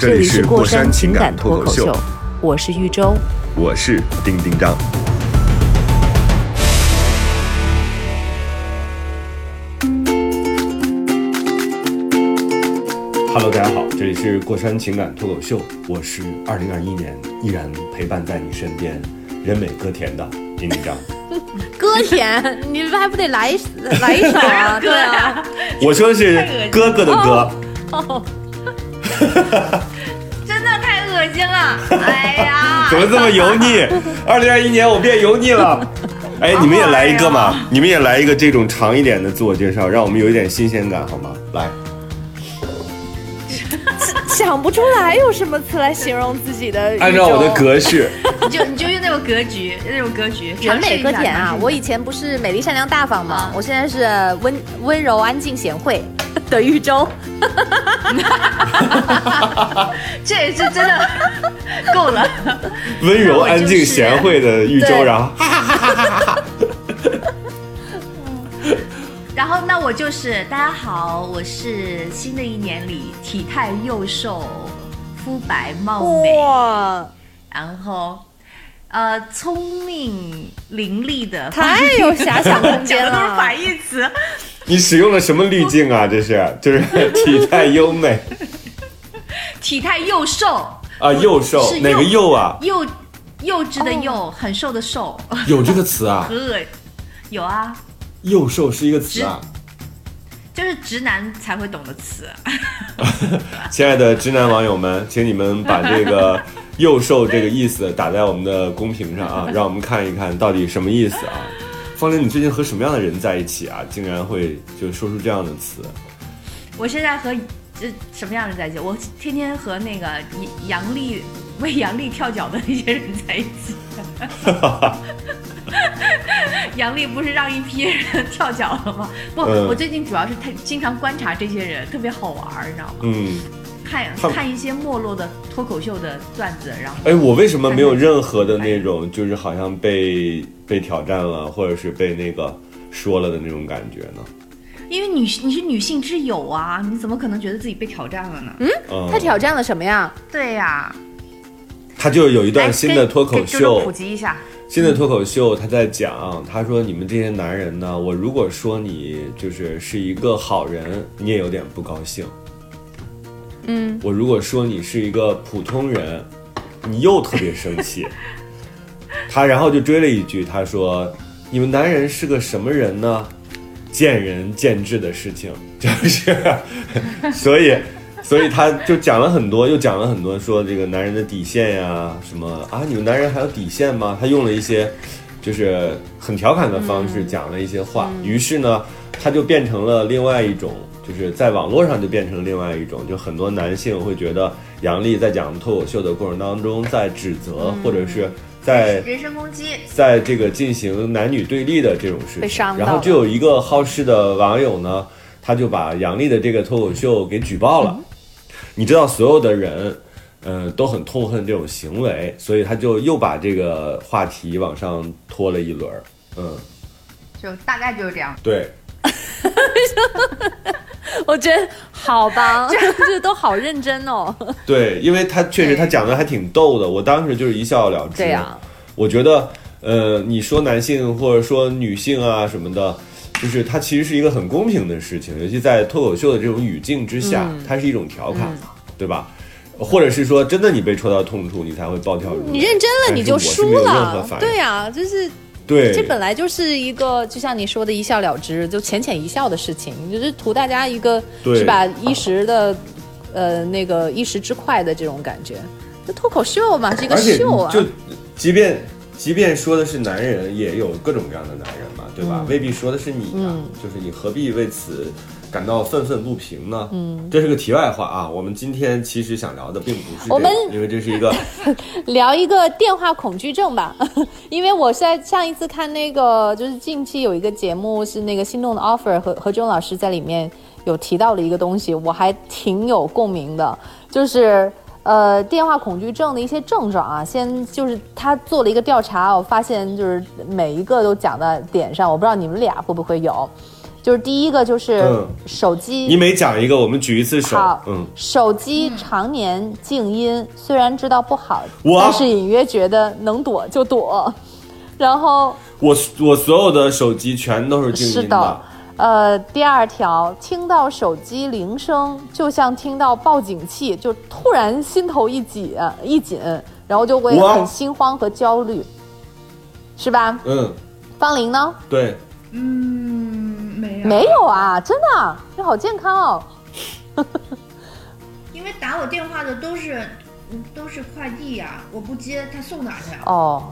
这这里是过山山情感脱口秀我是玉州。我是丁丁张。Hello，大家好，这里是过山情感脱口秀，我是二零二一年依然陪伴在你身边，人美歌甜的丁丁张。歌甜，你还不得来来一首啊？对啊，我说的是哥哥的歌，真的太恶心了！哎呀，怎么这么油腻？二零二一年我变油腻了。哎，你们也来一个嘛？你们也来一个这种长一点的自我介绍，让我们有一点新鲜感，好吗？来，想不出来有什么词来形容自己的。按照我的，格式，你就你就用那种格局，那种格局，人美歌甜啊！我以前不是美丽善良大方吗啊？我现在是温温柔安静贤惠 的豫州。这也是真的 够了。温柔、安静、贤惠的豫州，然后然后那我就是大家好，我是新的一年里体态幼瘦、肤白貌美，然后呃聪明伶俐的，太有遐想空间讲的都是了。反义词。你使用了什么滤镜啊？这是就是体态优美体态幼瘦，啊，幼瘦是哪个幼啊？幼幼稚的幼，很瘦的瘦，有这个词啊？有啊，幼瘦是一个词啊。就是直男才会懂的词。亲爱的直男网友们，请你们把这个“幼瘦”这个意思打在我们的公屏上啊，让我们看一看到底什么意思啊。方玲，你最近和什么样的人在一起啊？竟然会就说出这样的词？我现在和这什么样的人在一起？我天天和那个杨丽为杨丽跳脚的那些人在一起。杨丽不是让一批人跳脚了吗？不，嗯我最近主要是太经常观察这些人，特别好玩，你知道吗？嗯，看看一些没落的脱口秀的段子，然后哎，我为什么没有任何的那种，就是好像被被挑战了，或者是被那个说了的那种感觉呢？因为女你是女性之友啊，你怎么可能觉得自己被挑战了呢？嗯，他挑战了什么呀？对呀、他就有一段新的脱口秀普，及一下。新的脱口秀，他在讲，他说你们这些男人呢，我如果说你就是是一个好人，你也有点不高兴。嗯，我如果说你是一个普通人，你又特别生气。他然后就追了一句，他说：“你们男人是个什么人呢？见仁见智的事情，就是，所以，所以他就讲了很多，又讲了很多，说这个男人的底线呀，什么啊，你们男人还有底线吗？他用了一些，就是很调侃的方式讲了一些话，于是呢，他就变成了另外一种，就是在网络上就变成了另外一种，就很多男性会觉得杨笠在讲脱口秀的过程当中在指责，或者是在人身攻击，在这个进行男女对立的这种事情，然后就有一个好事的网友呢，他就把杨笠的这个脱口秀给举报了。你知道，所有的人，呃，都很痛恨这种行为，所以他就又把这个话题往上拖了一轮儿。嗯，就大概就是这样。对，我觉得好吧，这都好认真哦。对，因为他确实他讲的还挺逗的，我当时就是一笑了之。对呀、我觉得，呃，你说男性或者说女性啊什么的，就是它其实是一个很公平的事情，尤其在脱口秀的这种语境之下，嗯它是一种调侃嘛，对吧？或者是说，真的你被戳到痛处，你才会暴跳如雷。你认真了你就输了。对呀、就是对，这本来就是一个，就像你说的，一笑了之，就浅浅一笑的事情，就是图大家一个对是吧一时的，呃，那个一时之快的这种感觉。那脱口秀嘛，是一个秀啊。就即便即便说的是男人，也有各种各样的男人嘛，对吧？嗯未必说的是你啊，嗯就是你何必为此感到愤愤不平呢？嗯，这是个题外话啊。我们今天其实想聊的并不是这个，我们因为这是一个 聊一个电话恐惧症吧，因为我在上一次看那个，就是近期有一个节目是那个心动的 offer 和何炅老师在里面有提到了一个东西，我还挺有共鸣的，就是呃电话恐惧症的一些症状啊。先就是他做了一个调查，我发现就是每一个都讲到点上，我不知道你们俩会不会有。就是第一个就是嗯手机，你每讲一个，我们举一次手好，，嗯，手机常年静音，虽然知道不好，我但是隐约觉得能躲就躲。然后我我所有的手机全都是静音是的，呃，第二条，听到手机铃声就像听到报警器，就突然心头一紧一紧，然后就会很心慌和焦虑，是吧？嗯，方玲呢？对，嗯，没有，没有啊，真的，你好健康哦。因为打我电话的都是嗯都是快递呀、我不接他送哪儿去啊？哦，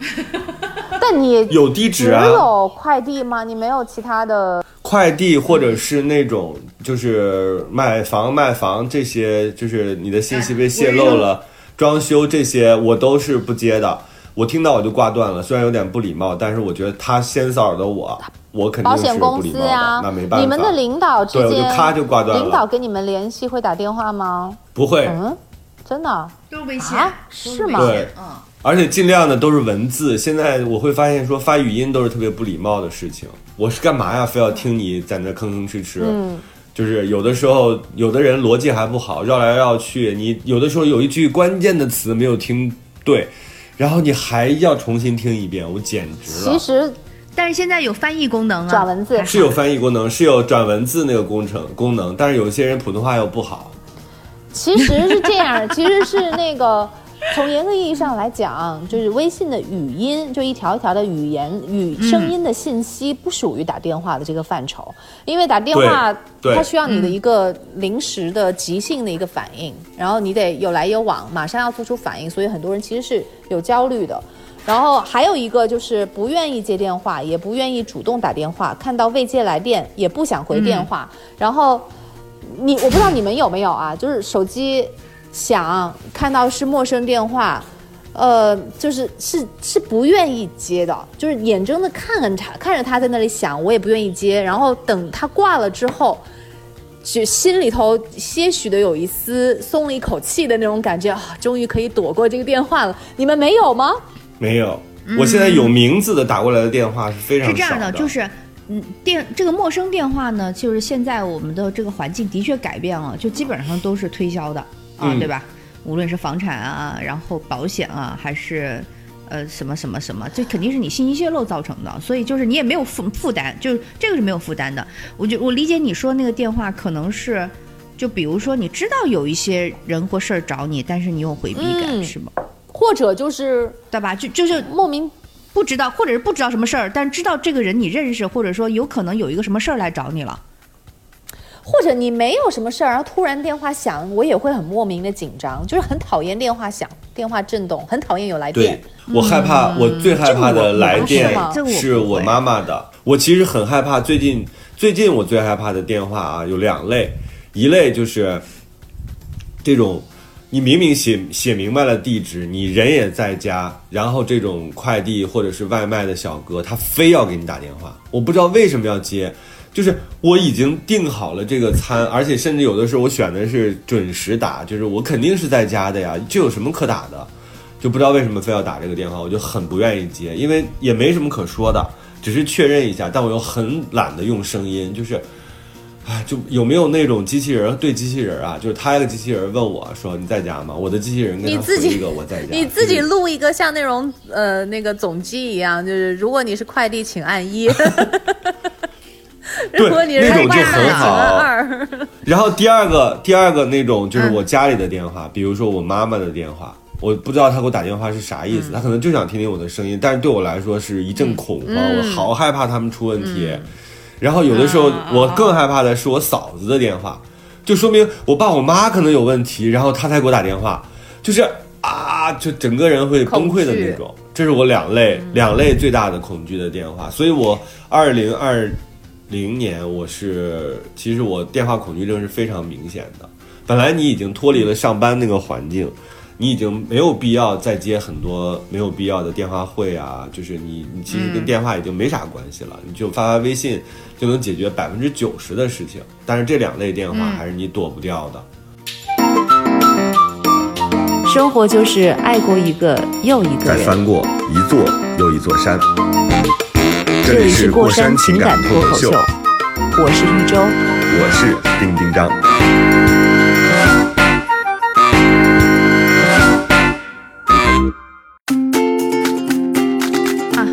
但你有地址只啊，有快递吗？你没有其他的？快递或者是那种就是买房卖房这些，就是你的信息被泄露了，装修这些我都是不接的。我听到我就挂断了，虽然有点不礼貌，但是我觉得他先骚扰的我，我肯定保是险公不礼貌司呀的，那没办法。你们的领导之对我就，咔就挂断了领导跟你们联系会打电话吗？不会，嗯，真的？都是微信，啊是吗对嗯，而且尽量的都是文字。现在我会发现说发语音都是特别不礼貌的事情。我是干嘛呀？非要听你在那吭吭哧哧？嗯，就是有的时候，有的人逻辑还不好，绕来绕去。你有的时候有一句关键的词没有听对，然后你还要重新听一遍，我简直了。其实但是现在有翻译功能啊，转文字是有翻译功能，是有转文字那个工程功能，但是有些人普通话又不好。其实是这样，其实是那个。从严格意义上来讲，就是微信的语音，就一条一条的语言语声音的信息，不属于打电话的这个范畴，因为打电话它需要你的一个临时的即兴的一个反应，然后你得有来有往，马上要做出反应，所以很多人其实是有焦虑的。然后还有一个就是不愿意接电话，也不愿意主动打电话，看到未接来电也不想回电话。然后你我不知道你们有没有啊，就是手机响看到是陌生电话，呃，就是是是不愿意接的，就是眼睁的看着他看着他在那里响，我也不愿意接。然后等他挂了之后。就心里头些许的有一丝松了一口气的那种感觉啊，终于可以躲过这个电话了。你们没有吗？没有，我现在有名字的打过来的电话是非常少是这样的，就是。嗯，电这个陌生电话呢，就是现在我们的这个环境的确改变了，就基本上都是推销的啊，嗯对吧？无论是房产啊，然后保险啊，还是呃什么什么什么，这肯定是你信息泄露造成的，所以就是你也没有负负担，就是这个是没有负担的。我就我理解你说那个电话可能是，就比如说你知道有一些人或事儿找你，但是你有回避感，嗯是吗？或者就是对吧？就就是莫名不知道，或者是不知道什么事儿，但知道这个人你认识，或者说有可能有一个什么事儿来找你了。或者你没有什么事儿，然后突然电话响，我也会很莫名的紧张，就是很讨厌电话响、电话震动，很讨厌有来电对。我害怕，我最害怕的来电是我妈妈的。我其实很害怕，最近最近我最害怕的电话啊有两类，一类就是这种你明明写写明白了地址，你人也在家，然后这种快递或者是外卖的小哥，他非要给你打电话，我不知道为什么要接。就是我已经订好了这个餐，而且甚至有的时候我选的是准时打，就是我肯定是在家的呀，这有什么可打的？就不知道为什么非要打这个电话，我就很不愿意接，因为也没什么可说的，只是确认一下，但我又很懒得用声音，就是，哎，就有没有那种机器人对机器人啊？就是他一个机器人问我说你在家吗？我的机器人跟他你自己回一个我在家，你自己录一个像那种呃那个总机一样，就是如果你是快递，请按一；如果你是那种就很好。然后第二个第二个那种就是我家里的电话，比如说我妈妈的电话，我不知道她给我打电话是啥意思，她可能就想听听我的声音，但是对我来说是一阵恐慌，我好害怕他们出问题。然后有的时候我更害怕的是我嫂子的电话，就说明我爸我妈可能有问题，然后她才给我打电话，就是啊，就整个人会崩溃的那种。这是我两类两类最大的恐惧的电话，所以我二零二零年，我是其实我电话恐惧症是非常明显的。本来你已经脱离了上班那个环境，你已经没有必要再接很多没有必要的电话会啊，就是你你其实跟电话已经没啥关系了，你就发发微信就能解决百分之九十的事情。但是这两类电话还是你躲不掉的。生活就是爱过一个又一个人。再翻过一座又一座山。这里是过山情感脱口秀，我是玉州。我是丁丁张。啊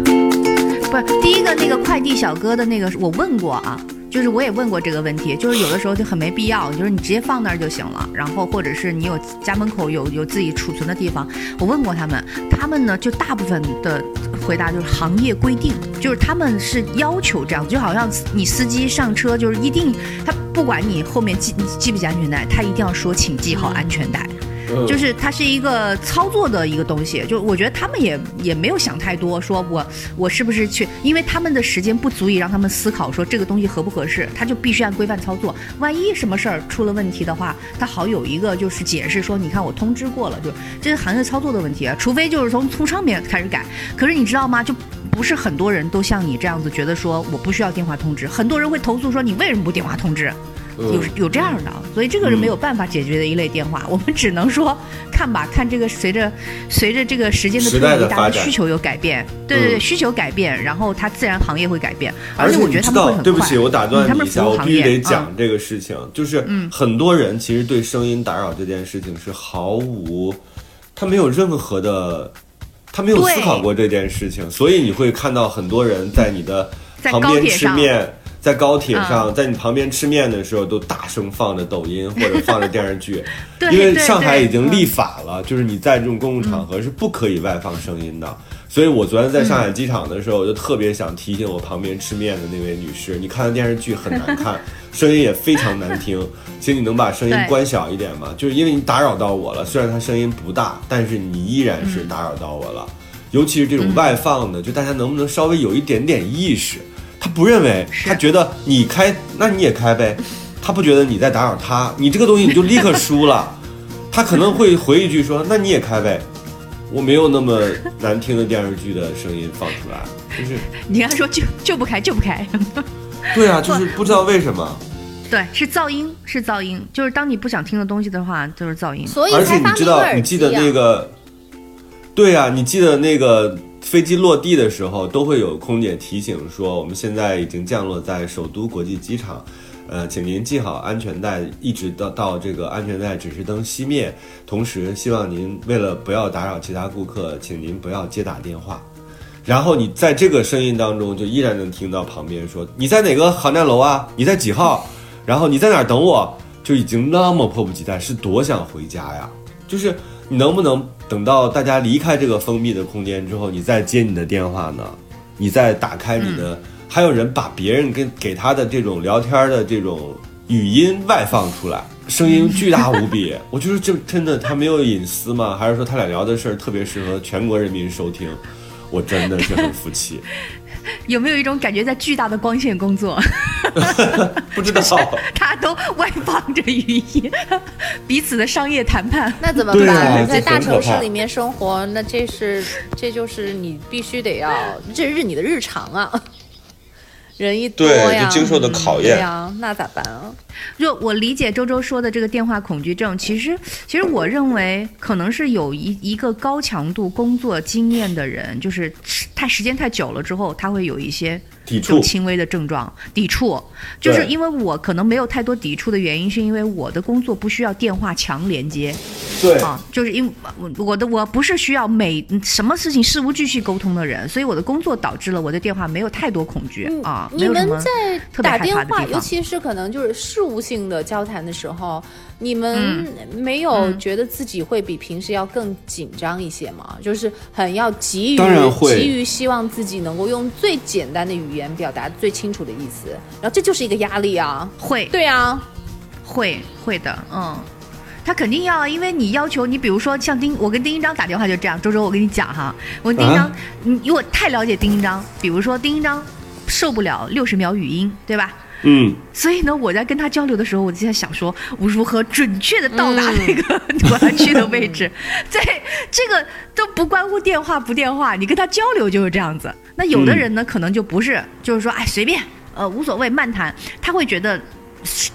不是第一个那个快递小哥的那个，我问过啊，就是我也问过这个问题，就是有的时候就很没必要，就是你直接放那儿就行了，然后或者是你有家门口有有自己储存的地方，我问过他们，他们呢就大部分的回答就是行业规定，就是他们是要求这样，就好像你司机上车就是一定他不管你后面系系不系安全带，他一定要说请系好安全带。就是它是一个操作的一个东西，就我觉得他们也也没有想太多，说我我是不是去，因为他们的时间不足以让他们思考说这个东西合不合适，他就必须按规范操作。万一什么事儿出了问题的话，他好有一个就是解释说，你看我通知过了，就这是行业操作的问题啊，除非就是从从上面开始改。可是你知道吗？就不是很多人都像你这样子觉得说我不需要电话通知，很多人会投诉说你为什么不电话通知？有嗯。有这样的，所以这个是没有办法解决的一类电话。我们只能说看吧，看这个随着随着这个时间的推移，的发展大家需求有改变，对对对，嗯。需求改变，然后它自然行业会改变，而而且且我觉得他你知道，们会很快。对不起，我打断你一下，我必须得嗯。讲这个事情，就是很多人其实对声音打扰这件事情是毫无，他没有任何的，他没有思考过这件事情，所以你会看到很多人在你的在旁边高铁上吃面。在高铁上，嗯在你旁边吃面的时候，都大声放着抖音 或者放着电视剧，因为上海已经立法了，就是你在这种公共场合是不可以外放声音的。所以我昨天在上海机场的时候，我就特别想提醒我旁边吃面的那位女士，你看的电视剧很难看，声音也非常难听，请你能把声音关小一点吗？就是因为你打扰到我了，虽然它声音不大，但是你依然是打扰到我了。尤其是这种外放的，就大家能不能稍微有一点点意识？他不认为，他觉得你开，那你也开呗。他不觉得你在打扰他，你这个东西你就立刻输了。他可能会回一句说：“那你也开呗。”我没有那么难听的电视剧的声音放出来，就是 你跟他说就就不开就不开，对啊，就是不知道为什么。对，是噪音，是噪音，就是当你不想听的东西的话，就是噪音。所以而且才你知道，你记得那个，对呀、你记得那个飞机落地的时候，都会有空姐提醒说，我们现在已经降落在首都国际机场，呃，请您系好安全带，一直到到这个安全带指示灯熄灭。同时，希望您为了不要打扰其他顾客，请您不要接打电话。然后你在这个声音当中，就依然能听到旁边说：“你在哪个航站楼啊？你在几号？然后你在哪儿等我？”就已经那么迫不及待，是多想回家呀！就是你能不能等到大家离开这个封闭的空间之后，你再接你的电话呢？你再打开你的，还有人把别人跟给他的这种聊天的这种语音外放出来，声音巨大无比。我觉得这真的他没有隐私吗？还是说他俩聊的事儿特别适合全国人民收听？我真的是很服气，有没有一种感觉，在巨大的光线工作，不知道。他都外放着语音，彼此的商业谈判。那怎么办？啊在大城市里面生活，那这是这就是你必须得要，这是你的日常啊。人一多对呀，就经受的考验对呀，那咋办啊？就我理解周周说的这个电话恐惧症，其实其实我认为可能是有一一个高强度工作经验的人，就是太时间太久了之后，他会有一些抵触这种轻微的症状，抵触。就是因为我可能没有太多抵触的原因，是因为我的工作不需要电话强连接对啊，就是因为我我的我不是需要每什么事情事无巨细沟通的人，所以我的工作导致了我对电话没有太多恐惧啊，你们在打电话。尤其是可能就是事务性的交谈的时候，你们嗯。没有觉得自己会比平时要更紧张一些吗？就是很要急于当然会。急于希望自己能够用最简单的语言表达最清楚的意思，然后这就是一个压力啊。会。对啊，会会的，嗯，他肯定要啊，因为你要求你，比如说像丁，我跟丁一章打电话就这样，周周，我跟你讲哈，我跟丁一章，啊。你因为我太了解丁一章，比如说丁一章，受不了六十秒语音，对吧？嗯，所以呢，我在跟他交流的时候，我就在想说，我如何准确的到达那个 我要去的位置。在 这个都不关乎电话不电话，你跟他交流就是这样子。那有的人呢，可能就不是，就是说，哎，随便，呃，无所谓，漫谈，他会觉得。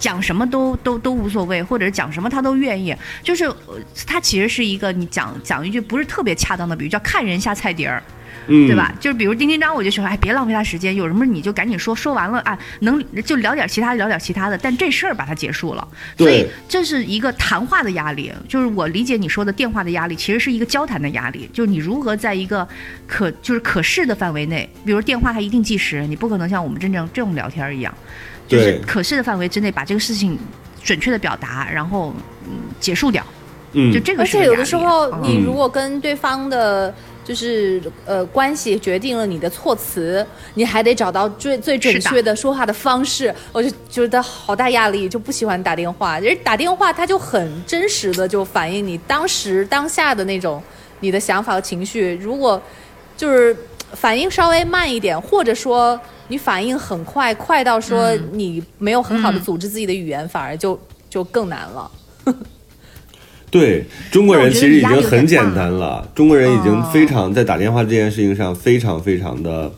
讲什么都都都无所谓，或者是讲什么他都愿意，就是呃他其实是一个你讲讲一句不是特别恰当的比喻，叫看人下菜碟儿。嗯，对吧？？就是比如丁丁张，我就说，哎，别浪费他时间，有什么你就赶紧说，说完了啊，能就聊点其他，聊点其他的，但这事儿把它结束了。所以这是一个谈话的压力，就是我理解你说的电话的压力，其实是一个交谈的压力，就是你如何在一个可就是可视的范围内，比如电话它一定计时，你不可能像我们真正这种聊天一样，就是可视的范围之内把这个事情准确的表达，然后嗯结束掉，嗯。就，这个而且有的时候，嗯。你如果跟对方的，就是呃关系决定了你的措辞，你还得找到最最准确的说话的方式，我就觉得好大压力，就不喜欢打电话。人打电话，他就很真实的就反映你当时当下的那种你的想法和情绪。如果就是反应稍微慢一点，或者说你反应很快，快到说嗯你没有很好的嗯组织自己的语言，反而就就更难了。对，中国人其实已经很简单了。中国人已经哦非常在打电话这件事情上非常非常的，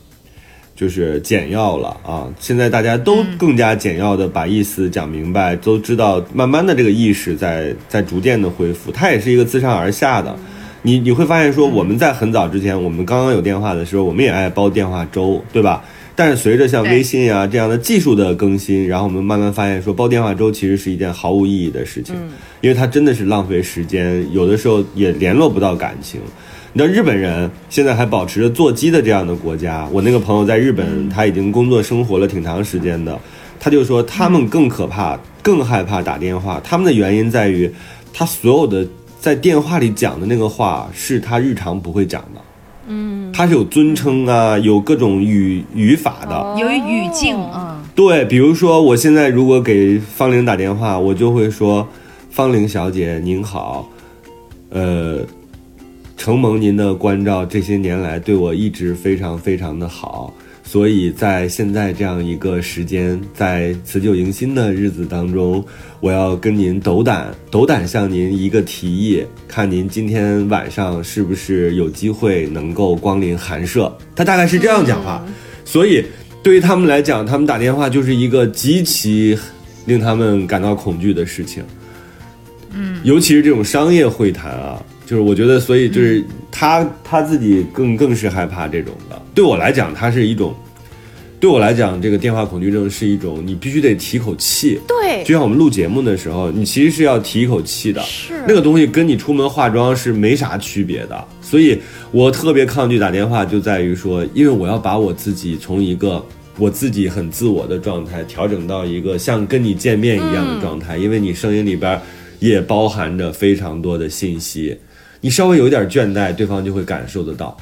就是简要了啊。现在大家都更加简要的把意思讲明白，都知道，慢慢的这个意识在在逐渐的恢复。它也是一个自上而下的。你你会发现说，我们在很早之前，我们刚刚有电话的时候，我们也爱煲电话粥，对吧？但是随着像微信啊这样的技术的更新，然后我们慢慢发现说，煲电话粥其实是一件毫无意义的事情，因为它真的是浪费时间，有的时候也联络不到感情。你知道日本人现在还保持着座机的这样的国家，我那个朋友在日本，他已经工作生活了挺长时间的，他就说他们更可怕、更害怕打电话，他们的原因在于他所有的在电话里讲的那个话是他日常不会讲的。嗯，他是有尊称啊，有各种语语法的。有语境，啊，对，比如说我现在如果给方玲打电话，我就会说：“方玲小姐您好，呃，承蒙您的关照，这些年来对我一直非常非常的好，所以在现在这样一个时间，在辞旧迎新的日子当中，我要跟您斗胆斗胆向您一个提议，看您今天晚上是不是有机会能够光临寒舍。他大概是这样讲话，所以对于他们来讲，他们打电话就是一个极其令他们感到恐惧的事情。嗯，尤其是这种商业会谈啊，就是我觉得，所以就是他、他自己更更是害怕这种的。对我来讲，它是一种，对我来讲，这个电话恐惧症是一种你必须得提口气。对，就像我们录节目的时候，你其实是要提一口气的，是那个东西跟你出门化妆是没啥区别的。所以我特别抗拒打电话，就在于说，因为我要把我自己从一个我自己很自我的状态调整到一个像跟你见面一样的状态，因为你声音里边也包含着非常多的信息，你稍微有一点倦怠，对方就会感受得到。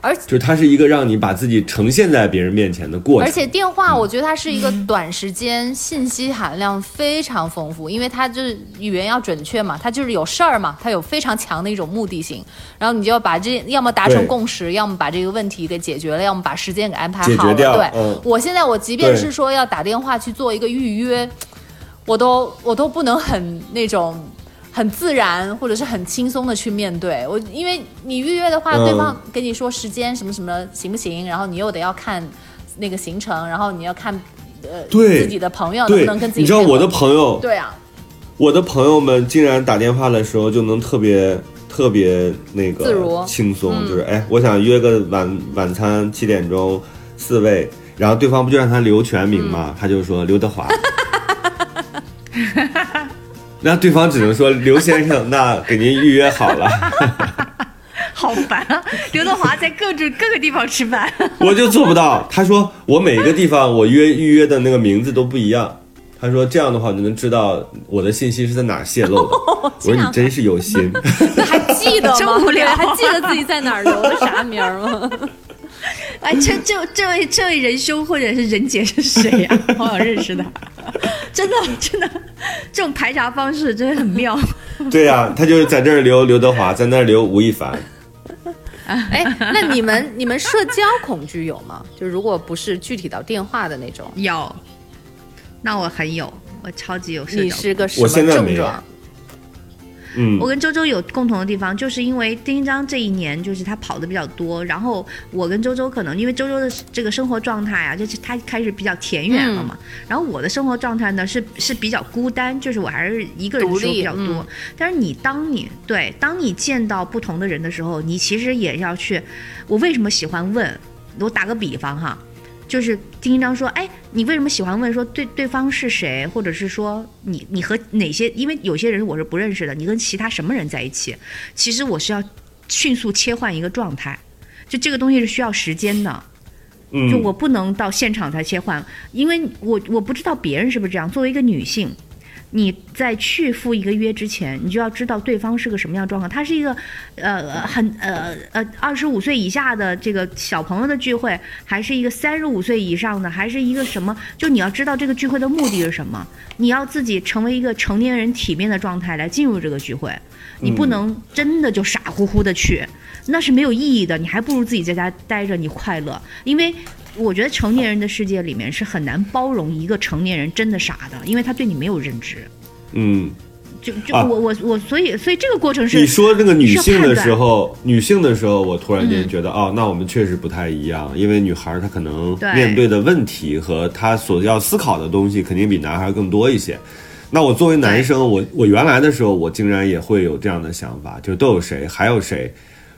而就是它是一个让你把自己呈现在别人面前的过程，而且电话，我觉得它是一个短时间信息含量非常丰富，因为它就是语言要准确嘛，它就是有事儿嘛，它有非常强的一种目的性，然后你就要把这要么达成共识，要么把这个问题给解决了，要么把时间给安排解决好了。对，嗯我现在我即便是说要打电话去做一个预约，我都我都不能很那种。很自然或者是很轻松的去面对。我，因为你预约的话，嗯对方跟你说时间什么什么行不行，然后你又得要看那个行程，然后你要看呃对自己的朋友能不能跟自己你知道我的朋友，对啊，我的朋友们竟然打电话的时候就能特别特别那个自如。轻松，嗯。就是哎，我想约个晚晚餐七点钟四位，然后对方不就让他留全名嗯？他就说刘德华。那对方只能说刘先生，那给您预约好了，好烦啊！刘德华在各种各个地方吃饭，我就做不到。他说我每个地方我约预约的那个名字都不一样。他说这样的话，我就能知道我的信息是在哪儿泄露的。我说你真是有心。那还记得吗？真无聊还记得自己在哪儿留的啥名儿吗？哎，这这这位这位仁兄或者是仁姐是谁呀、好想认识他，真的真的，这种排查方式真的很妙。对呀、他就是在这儿留刘德华，在那儿留吴亦凡。哎，那你们你们社交恐惧有吗？就如果不是具体到电话的那种，有，那我很有，我超级有社交。你是个什我么现在没有症状？嗯我，跟周周有共同的地方，就是因为丁章这一年就是他跑的比较多，然后我跟周周可能因为周周的这个生活状态啊，就是他开始比较田园了嘛，然后我的生活状态呢是是比较孤单，就是我还是一个人的时候比较多。嗯但是你当你对当你见到不同的人的时候，你其实也要去，我为什么喜欢问？我打个比方哈。就是丁一章说，哎，你为什么喜欢问说对对方是谁，或者是说你你和哪些？因为有些人我是不认识的，你跟其他什么人在一起？其实我是要迅速切换一个状态，就这个东西是需要时间的，嗯就我不能到现场才切换，因为我我不知道别人是不是这样。作为一个女性，你在去赴一个约之前，你就要知道对方是个什么样状况。他是一个呃很呃呃二十五岁以下的这个小朋友的聚会，还是一个三十五岁以上的，还是一个什么？就你要知道这个聚会的目的是什么，你要自己成为一个成年人体面的状态来进入这个聚会，你不能真的就傻乎乎的去，那是没有意义的。你还不如自己在家待着，你快乐，因为。我觉得成年人的世界里面是很难包容一个成年人真的傻的，因为他对你没有认知。嗯，就就啊我我我，所以所以这个过程是你说这个女性的时候，女性的时候，我突然嗯间觉得，哦，那我们确实不太一样，因为女孩儿她可能面对的问题和她所要思考的东西，肯定比男孩儿更多一些。那我作为男生，我我原来的时候，我竟然也会有这样的想法，就都有谁，还有谁，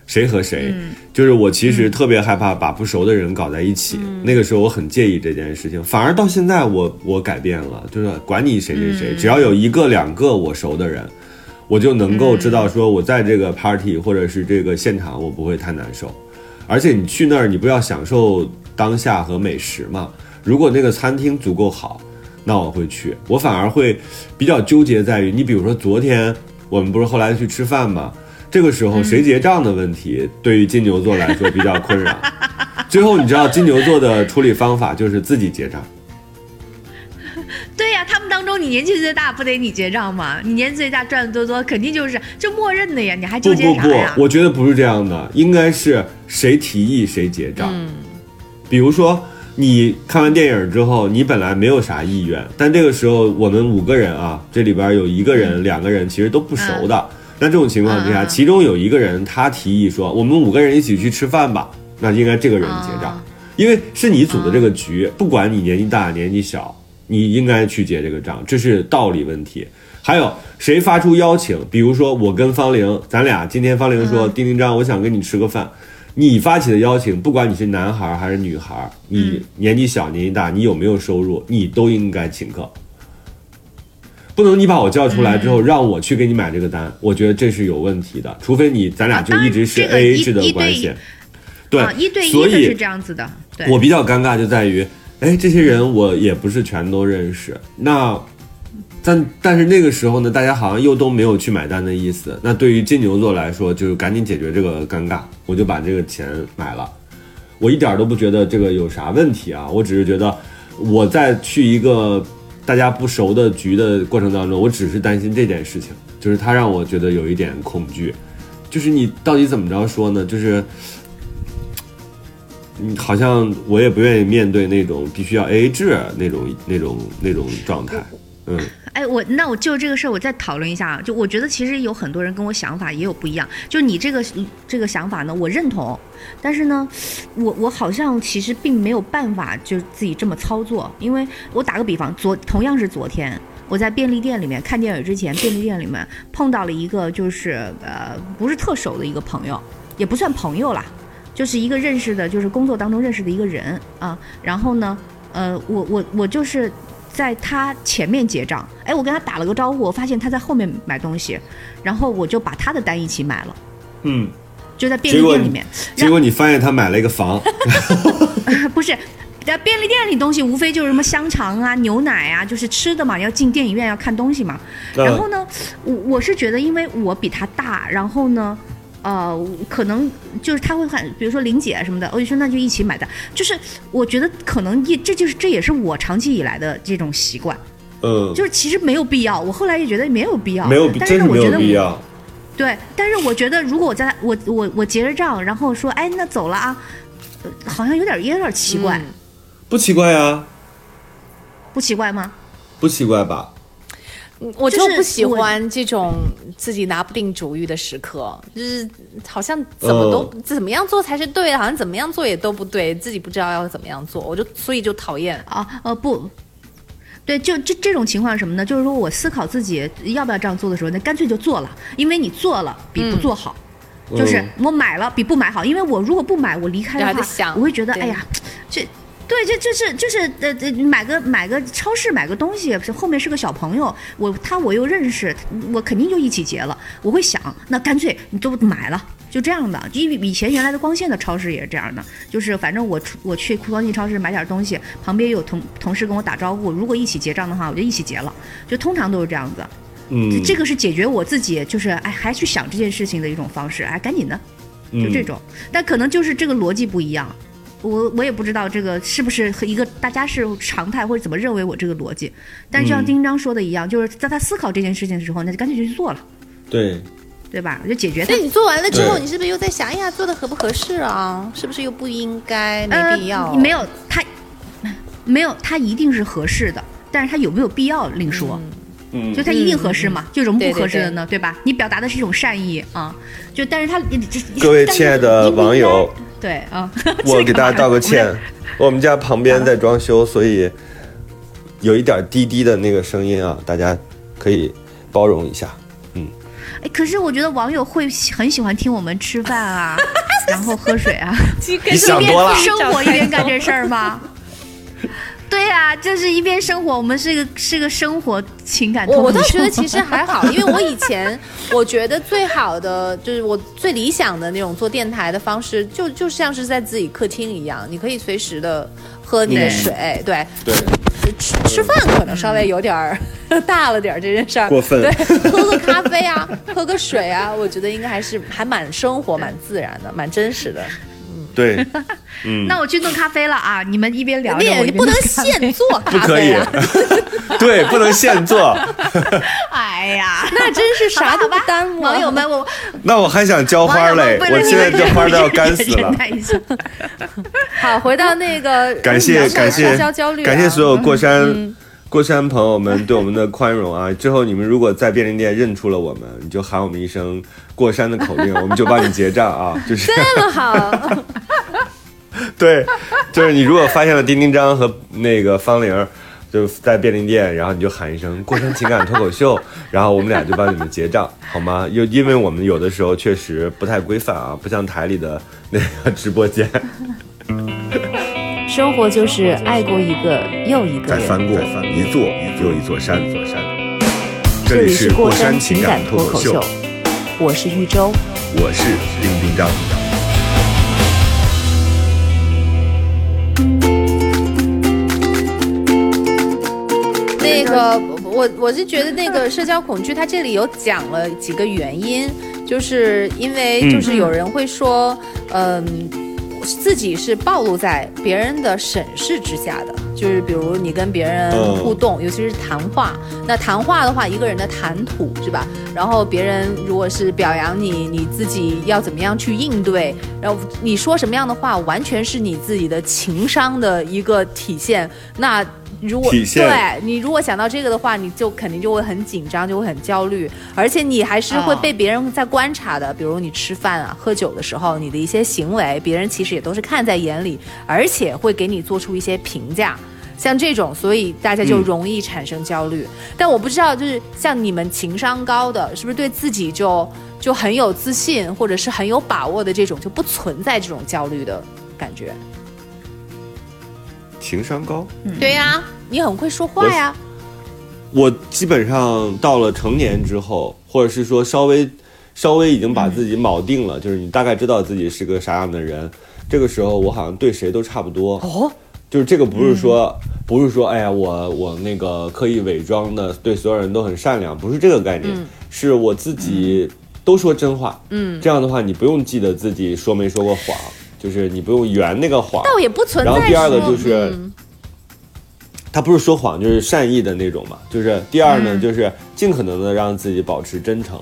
谁和谁，嗯就是我其实特别害怕把不熟的人搞在一起。那个时候我很介意这件事情，反而到现在我我改变了，就是管你谁谁嗯谁，只要有一个两个我熟的人，我就能够知道说我在这个 party 或者是这个现场我不会太难受。而且你去那儿，你不要享受当下和美食嘛？如果那个餐厅足够好，那我会去。我反而会比较纠结在于，你比如说昨天我们不是后来去吃饭嘛？这个时候谁结账的问题，对于金牛座来说比较困扰。最后你知道金牛座的处理方法就是自己结账。对呀、他们当中你年纪最大，不得你结账吗？你年纪最大赚的多多，肯定就是就默认的呀，你还纠结不不不结啥呀？，我觉得不是这样的，应该是谁提议谁结账。比如说你看完电影之后，你本来没有啥意愿，但这个时候我们五个人啊，这里边有一个人、两个人其实都不熟的。那这种情况之下，其中有一个人他提议说，我们五个人一起去吃饭吧，那应该这个人结账，啊因为是你组的这个局，不管你年纪大年纪小，你应该去结这个账，这是道理问题。还有谁发出邀请？比如说我跟方玲，咱俩今天方玲说，丁丁张，我想跟你吃个饭。你发起的邀请，不管你是男孩儿还是女孩儿，你年纪小年纪大，你有没有收入，你都应该请客。不能你把我叫出来之后，让我去给你买这个单，我觉得这是有问题的。除非你咱俩就一直是啊当然这个 A A 制的关系，对啊，一对一所以的是这样子的，对。我比较尴尬就在于，哎，这些人我也不是全都认识，那，但但是那个时候呢，大家好像又都没有去买单的意思。那对于金牛座来说，就是赶紧解决这个尴尬，我就把这个钱买了。我一点都不觉得这个有啥问题啊，我只是觉得我在去一个大家不熟的局的过程当中，我只是担心这件事情，就是他让我觉得有一点恐惧，就是你到底怎么着说呢？就是。嗯，好像我也不愿意面对那种必须要 A A 制那种那种那种状态。嗯，哎，我那我就这个事儿，我再讨论一下啊。就我觉得其实有很多人跟我想法也有不一样。就你这个这个想法呢，我认同，但是呢，我我好像其实并没有办法就自己这么操作。因为我打个比方，昨同样是昨天，我在便利店里面看电影之前，便利店里面碰到了一个就是呃不是特熟的一个朋友，也不算朋友啦，就是一个认识的，就是工作当中认识的一个人啊。然后呢，呃，我我我就是在他前面结账，哎，我跟他打了个招呼，我发现他在后面买东西，然后我就把他的单一起买了，嗯，就在便利店里面。结果你发现他买了一个房，不是，在便利店里东西无非就是什么香肠啊、牛奶啊，就是吃的嘛，要进电影院要看东西嘛。然后呢，我我是觉得，因为我比他大，然后呢，呃，可能就是他会喊，比如说玲姐什么的，我就说那就一起买单。就是我觉得可能一这就是这也是我长期以来的这种习惯，嗯，就是其实没有必要。我后来也觉得没有必要，没有，但真是没是我觉得我有必要。对，但是我觉得如果我在我我我结了账，然后说哎那走了啊，呃好像有点也有点奇怪，嗯不奇怪呀，不奇怪吗？不奇怪吧？我就就是不喜欢这种自己拿不定主意的时刻，就是好像怎么都、嗯怎么样做才是对的，好像怎么样做也都不对，自己不知道要怎么样做，我就所以就讨厌。啊呃不。对，就这这种情况是什么呢？就是说我思考自己要不要这样做的时候，那干脆就做了，因为你做了比不做好。就是嗯我买了比不买好，因为我如果不买，我离开的话，我会觉得哎呀，这。对，就就是就是呃呃，买个买个超市买个东西，是后面是个小朋友，我他我又认识，我肯定就一起结了。我会想，那干脆你都买了，就这样的。因为以前原来的光线的超市也是这样的，就是反正我出我去光线超市买点东西，旁边有同同事跟我打招呼，如果一起结账的话，我就一起结了，就通常都是这样子。嗯，这个是解决我自己就是哎还去想这件事情的一种方式，哎赶紧的，就这种。但可能就是这个逻辑不一样，我我也不知道这个是不是和一个大家是常态或者怎么认为我这个逻辑。但就像嗯丁章说的一样，就是在他思考这件事情的时候，那就干脆就去做了，对，对吧？就解决它那。你做完了之后，你是不是又在想，哎呀，做的合不合适啊？是不是又不应该？没必要。呃、没有他，没有他一定是合适的，但是他有没有必要另说。嗯就它一定合适嘛？就有什么不合适的呢？对吧？你表达的是一种善意啊，就但是他各位亲爱的网友，对啊，我给大家道个歉，我们家旁边在装修，所以有一点滴滴的那个声音啊，大家可以包容一下。哎，可是我觉得网友会很喜欢听我们吃饭啊，然后喝水啊，你想多了，生活一边干这事儿吗？对呀、就是一边生活，我们是一个是个生活情感我倒觉得其实还好，因为我以前 我觉得最好的就是我最理想的那种做电台的方式，就就像是在自己客厅一样，你可以随时的喝你的水，对。对，吃吃饭可能稍微有点儿 大了点儿这件事儿，过分。对，喝个咖啡啊，喝个水啊，我觉得应该还是还蛮生活、蛮自然的、蛮真实的。对，嗯，那我去弄咖啡了啊！你们一边聊着，你不能弄咖啡现做咖不可以 对，不能现做。哎呀，那真是啥都不耽误。网友们，我那我还想浇花嘞，我现在这花都要干死了。好，回到那个感谢感谢感谢所有过山、嗯过山朋友们对我们的宽容啊！之后你们如果在便利店认出了我们，你就喊我们一声“过山”的口令，我们就帮你结账啊！就是这么好，对，就是你如果发现了丁丁张和那个方玲儿。就在便利店，然后你就喊一声“过山情感脱口秀”，然后我们俩就帮你们结账，好吗？因因为我们有的时候确实不太规范啊，不像台里的那个直播间。生活就是爱过一个又一个人。再翻过一座又一座山，这这里是过过山山情情感感脱口秀我是玉州。我是丁丁张。那个，我我是觉得那个社交恐惧，它这里有讲了几个原因，就是因为就是有人会说，嗯。自己是暴露在别人的审视之下的，就是比如你跟别人互动，尤其是谈话。那谈话的话，一个人的谈吐是吧？然后别人如果是表扬你，你自己要怎么样去应对？然后你说什么样的话，完全是你自己的情商的一个体现。那如果对你如果想到这个的话，你就肯定就会很紧张，就会很焦虑，而且你还是会哦被别人在观察的。比如你吃饭啊、喝酒的时候，你的一些行为，别人其实也都是看在眼里，而且会给你做出一些评价。像这种，所以大家就嗯容易产生焦虑。但我不知道，就是像你们情商高的，是不是对自己就就很有自信，或者是很有把握的这种，就不存在这种焦虑的感觉？情商高，对呀、你很会说话呀。我基本上到了成年之后，或者是说稍微稍微已经把自己铆定了，就是你大概知道自己是个啥样的人，这个时候我好像对谁都差不多。哦，就是这个不是说、不是说哎呀我我那个刻意伪装的对所有人都很善良，不是这个概念，是我自己都说真话。嗯，这样的话你不用记得自己说没说过谎，就是你不用圆那个谎。倒也不存在。然后第二个就是嗯他不是说谎，就是善意的那种嘛。就是第二嗯呢，就是尽可能的让自己保持真诚。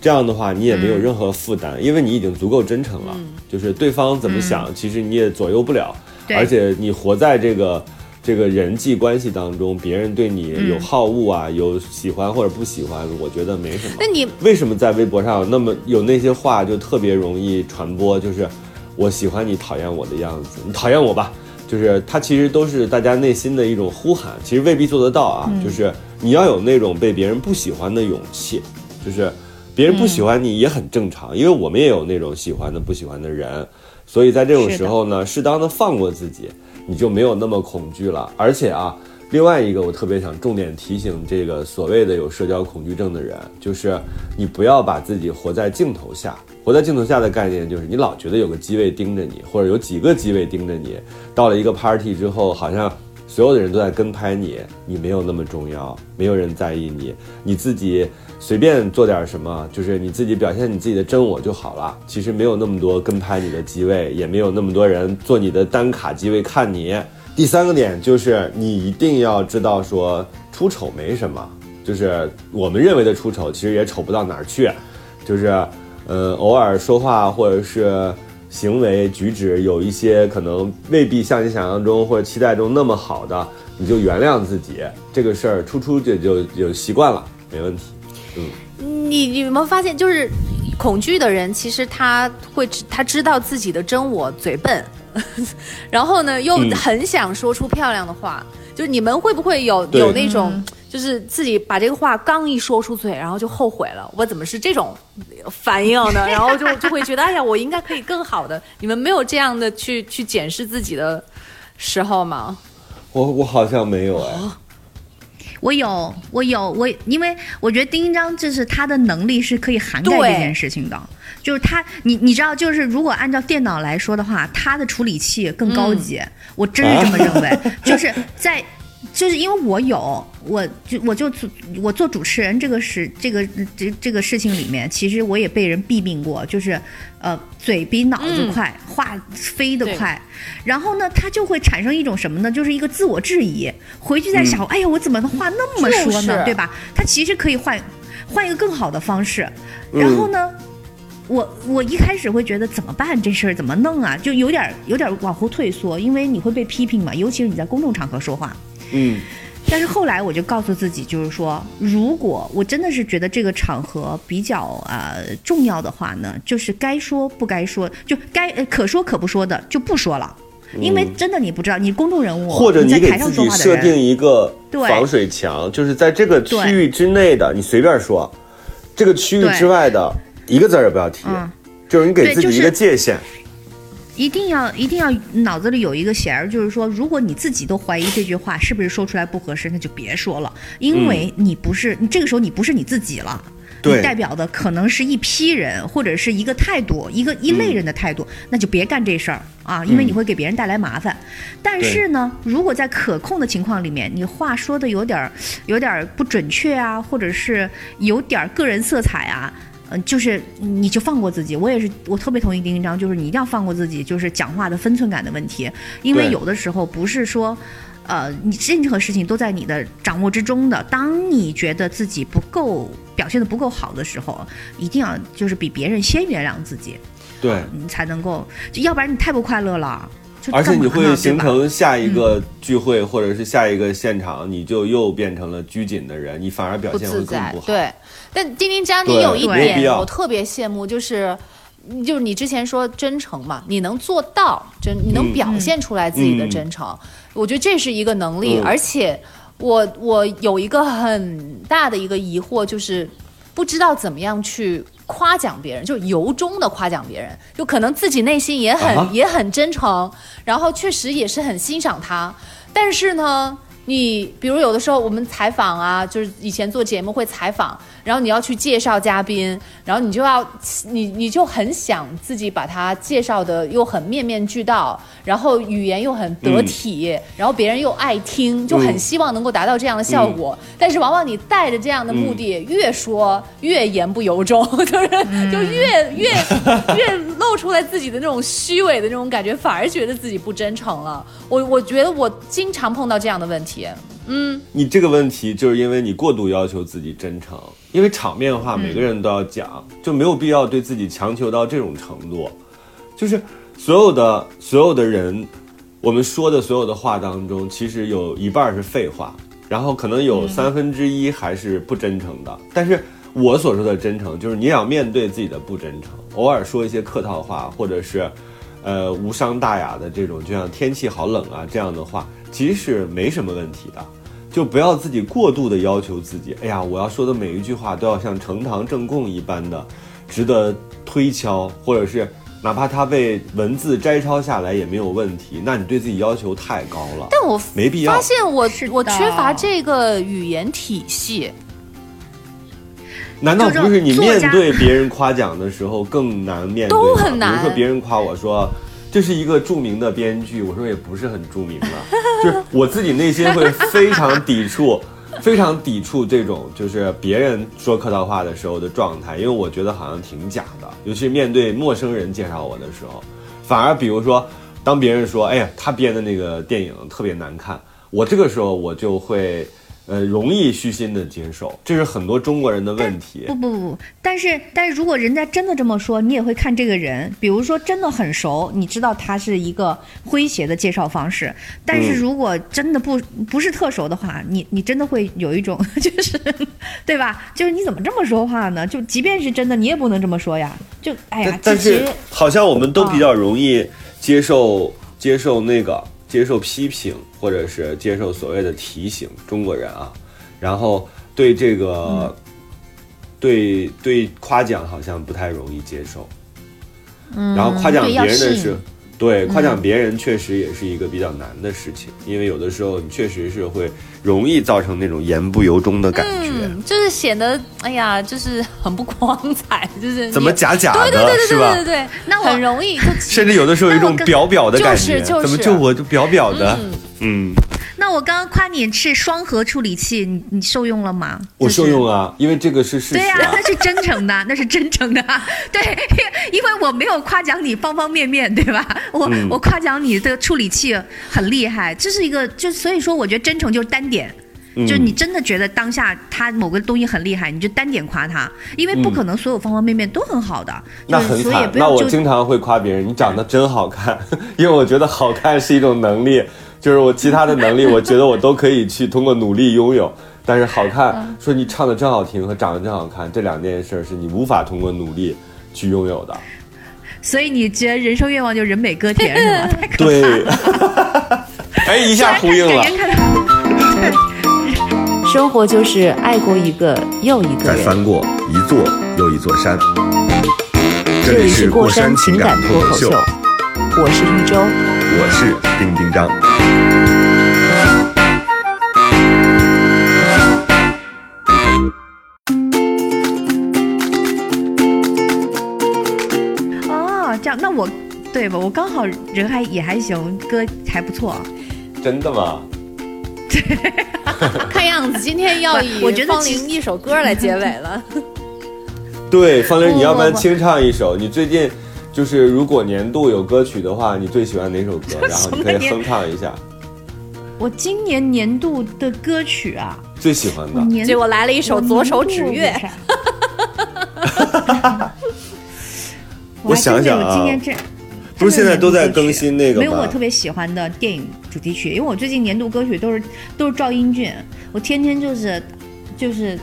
这样的话你也没有任何负担，因为你已经足够真诚了。就是对方怎么想，其实你也左右不了，而且你活在这个。这个人际关系当中，别人对你有好恶啊，有喜欢或者不喜欢，我觉得没什么。那你为什么在微博上有那么有那些话就特别容易传播？就是我喜欢你，讨厌我的样子，你讨厌我吧。就是它其实都是大家内心的一种呼喊，其实未必做得到啊。就是你要有那种被别人不喜欢的勇气，就是别人不喜欢你也很正常，因为我们也有那种喜欢的、不喜欢的人，所以在这种时候呢，适当的放过自己，你就没有那么恐惧了。而且啊，另外一个我特别想重点提醒这个所谓的有社交恐惧症的人，就是你不要把自己活在镜头下。活在镜头下的概念就是你老觉得有个机位盯着你，或者有几个机位盯着你。到了一个 party 之后，好像所有的人都在跟拍你，你没有那么重要，没有人在意你，你自己随便做点什么，就是你自己表现你自己的真我就好了。其实没有那么多跟拍你的机位，也没有那么多人做你的单卡机位看你。第三个点就是你一定要知道说出丑没什么，就是我们认为的出丑，其实也丑不到哪儿去，就是呃偶尔说话或者是行为举止有一些可能未必像你想象中或者期待中那么好的，你就原谅自己，这个事儿出出就就就习惯了，没问题。你你有没有发现，就是恐惧的人，其实他会知他知道自己的真我嘴笨，然后呢又嗯很想说出漂亮的话。就是你们会不会有有那种，就是自己把这个话刚一说出嘴，然后就后悔了，我怎么是这种反应呢？然后就就会觉得，哎呀，我应该可以更好的。你们没有这样的去去检视自己的时候吗？我我好像没有哎，我有，我有，我因为我觉得丁一章就是他的能力是可以涵盖这件事情的，就是他，你你知道，就是如果按照电脑来说的话，他的处理器更高级，我真是这么认为，就是在。就是因为我有，我就我就做我做主持人这个事这个这这个事情里面，其实我也被人弊病过，就是呃嘴比脑子快，话飞得快，然后呢，他就会产生一种什么呢？就是一个自我质疑，回去再想，哎呀，我怎么话那么说呢？就是对吧？他其实可以换换一个更好的方式，嗯然后呢？我我一开始会觉得怎么办这事儿怎么弄啊，就有点有点往后退缩，因为你会被批评嘛，尤其是你在公众场合说话。嗯。但是后来我就告诉自己，就是说，如果我真的是觉得这个场合比较呃重要的话呢，就是该说不该说，就该呃可说可不说的就不说了，因为真的你不知道，你公众人物，或者你在台你给自上说话的己设定，一个对。防水墙，就是在这个区域之内的，你随便说；这个区域之外的，一个字儿也不要提。嗯。就是你给自己一个界限。一定要一定要脑子里有一个弦儿，就是说，如果你自己都怀疑这句话是不是说出来不合适，那就别说了，因为你不是你这个时候你不是你自己了。你代表的可能是一批人，或者是一个态度，一个一类人的态度，那就别干这事儿啊，因为你会给别人带来麻烦。但是呢，如果在可控的情况里面，你话说的有点儿有点儿不准确啊，或者是有点儿个人色彩啊，嗯，就是你就放过自己。我也是，我特别同意丁一章，就是你一定要放过自己，就是讲话的分寸感的问题，因为有的时候不是说。呃，你任何事情都在你的掌握之中的。当你觉得自己不够表现的不够好的时候，一定要就是比别人先原谅自己，对，你才能够，就要不然你太不快乐了。就而且你会形。成下一个聚会或者是下一个现场，你就又变成了拘谨的人，你反而表现会自在更不。好。对，但丁丁张，你有一点我特别羡慕，就是。就是你之前说真诚嘛，你能做到真，你能嗯表现出来自己的嗯真诚，我觉得这是一个能力。嗯而且我我有一个很大的一个疑惑，就是不知道怎么样去夸奖别人，就由衷的夸奖别人，就可能自己内心也很、啊也很真诚，然后确实也是很欣赏他，但是呢。你比如有的时候我们采访啊，就是以前做节目会采访，然后你要去介绍嘉宾，然后你就要你你就很想自己把他介绍的又很面面俱到，然后语言又很得体，然后别人又爱听，就很希望能够达到这样的效果。但是往往你带着这样的目的，越说越言不由衷，就是、就越越越露出来自己的那种虚伪的那种感觉，反而觉得自己不真诚了。我我觉得我经常碰到这样的问题。嗯，你这个问题就是因为你过度要求自己真诚，因为场面话每个人都要讲，就没有必要对自己强求到这种程度。就是所有的所有的人，我们说的所有的话当中，其实有一半是废话，然后可能有三分之一还是不真诚的。但是我所说的真诚，就是你要面对自己的不真诚，偶尔说一些客套话，或者是。呃，无伤大雅的这种，就像天气好冷啊这样的话，其实是没什么问题的，就不要自己过度的要求自己。哎呀，我要说的每一句话都要像呈堂证供一般的，值得推敲，或者是哪怕它被文字摘抄下来也没有问题。那你对自己要求太高了，但我没必要。发现我我缺乏这个语言体系。难道不是你面对别人夸奖的时候更难面对？都很难比如说别人夸我说这是一个著名的编剧，我说也不是很著名了，就是我自己内心会非常抵触，非常抵触这种就是别人说客套话的时候的状态，因为我觉得好像挺假的，尤其是面对陌生人介绍我的时候，反而比如说当别人说哎呀他编的那个电影特别难看，我这个时候我就会。呃，容易虚心的接受，这是很多中国人的问题不。不不不，但是但是如果人家真的这么说，你也会看这个人。比如说真的很熟，你知道他是一个诙谐的介绍方式。但是嗯如果真的不不是特熟的话，你你真的会有一种 就是，对吧？就是你怎么这么说话呢？就即便是真的，你也不能这么说呀。就哎呀但，但是好像我们都比较容易接受、接受那个接受批评，或者是接受所谓的提醒，中国人啊，然后对这个、对对夸奖好像不太容易接受，嗯，然后夸奖别人的是应。对，夸奖别人确实也是一个比较难的事情，因为有的时候你确实是会容易造成那种言不由衷的感觉，嗯，就是显得哎呀，就是很不光彩，就是怎么假假的，对对对对是吧？对对对，那我很容易就 甚至有的时候有一种表表的感觉，就是就是怎么就我就表表的？嗯，那我刚刚夸你是双核处理器，你你受用了吗？我就是受用啊，因为这个是事实对呀、那是真诚的，那是真诚的。对，因为我没有夸奖你方方面面，对吧？我、嗯我夸奖你的处理器很厉害，这是一个，就所以说，我觉得真诚就是单点。嗯就是你真的觉得当下他某个东西很厉害，你就单点夸他，因为不可能所有方方面面都很好的，那很惨。那我经常会夸别人，你长得真好看，因为我觉得好看是一种能力，就是我其他的能力，我觉得我都可以去通过努力拥有。但是好看，嗯说你唱的真好听和长得真好看，这两件事是你无法通过努力去拥有的。所以你觉得人生愿望就人美歌甜是吗？太可对，哎，一下呼应了。生活就是爱过一个又一个人。再翻过一座又一座山。这里是过山情感脱口秀，我是一周。我是丁丁张。哦，这样那我对吧？我刚好人还也还行，歌还不错。真的吗？看样子今天要以我觉得方玲一首歌来结尾了。对，方玲，你要不然清唱一首。你最近就是如果年度有歌曲的话，你最喜欢哪首歌？然后你可以哼唱一下我今年年度的歌曲啊，最喜欢的。年结果来了一首《左手指月》，我想想啊我今年这不是现在都在更新那个吗没有我特？别喜欢的电影主题曲，因为我最近年度歌曲都是都是赵英俊，我天天就是就是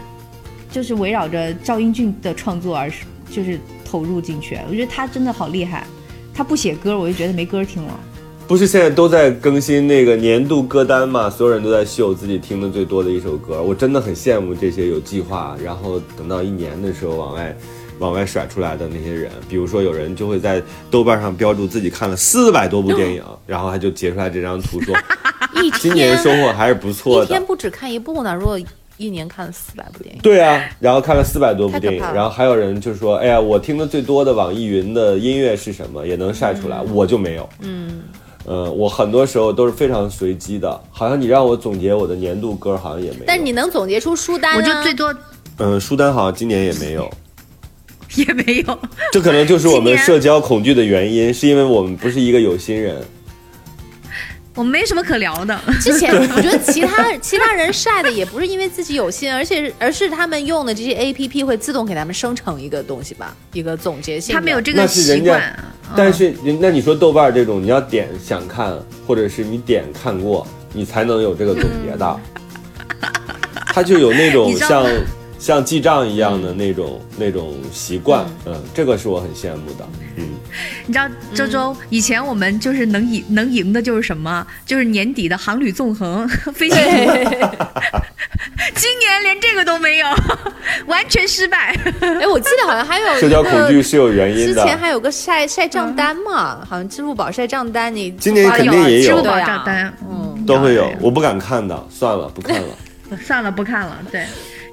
就是围绕着赵英俊的创作而就是投入进去，我觉得他真的好厉害。他不写歌，我就觉得没歌听了。不是现在都在更新那个年度歌单嘛？所有人都在秀自己听的最多的一首歌，我真的很羡慕这些有计划，然后等到一年的时候往外往外甩出来的那些人。比如说有人就会在豆瓣上标注自己看了四百多部电影，然后他就截出来这张图说，一今年收获还是不错的。一天不止看一部呢，如果一年看了四百部电影，对啊，然后看了四百多部电影然后还有人就说：“哎呀，我听的最多的网易云的音乐是什么？也能晒出来，我就没有。”嗯，呃，我很多时候都是非常随机的，好像你让我总结我的年度歌，好像也没有。但你能总结出书单、啊，我就最多嗯，书单好像今年也没有，也没有。这可能就是我们社交恐惧的原因，是因为我们不是一个有心人。我没什么可聊的。之前我觉得其他 其他人晒的也不是因为自己有心，而且而是他们用的这些 A P P 会自动给他们生成一个东西吧，一个总结性。他们有这个习是人家惯，但是人那你说豆瓣这种，你要点想看，或者是你点看过，你才能有这个总结的。他就有那种 像像记账一样的那种、那种习惯，嗯，这个是我很羡慕的，嗯，你知道周周、以前我们就是能赢能赢的就是什么？就是年底的航旅纵横 飞行图。今年连这个都没有，完全失败。哎，我记得好像还有社交恐惧是有原因的。之前还有个晒晒账单嘛，好像支付宝晒账单，你今年肯定也有支付宝账单，嗯，都会有，我不敢看的，算了，不看了。算了，不看了。对，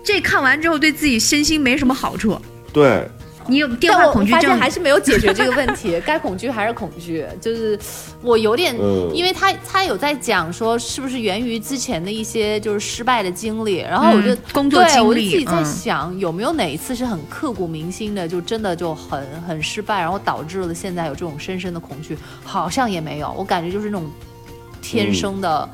这看完之后对自己身心没什么好处。对，你有电但我话恐惧症，发现还是没有解决这个问题，该恐惧还是恐惧，就是我有点，嗯。因为他他有在讲说是不是源于之前的一些就是失败的经历，然后我就、嗯工作对经历。我就自己在嗯想、有没有哪一次是很刻骨铭心的，就真的就很很失败，然后导致了现在有这种深深的恐惧，好像也没有，我感觉就是那种天生的。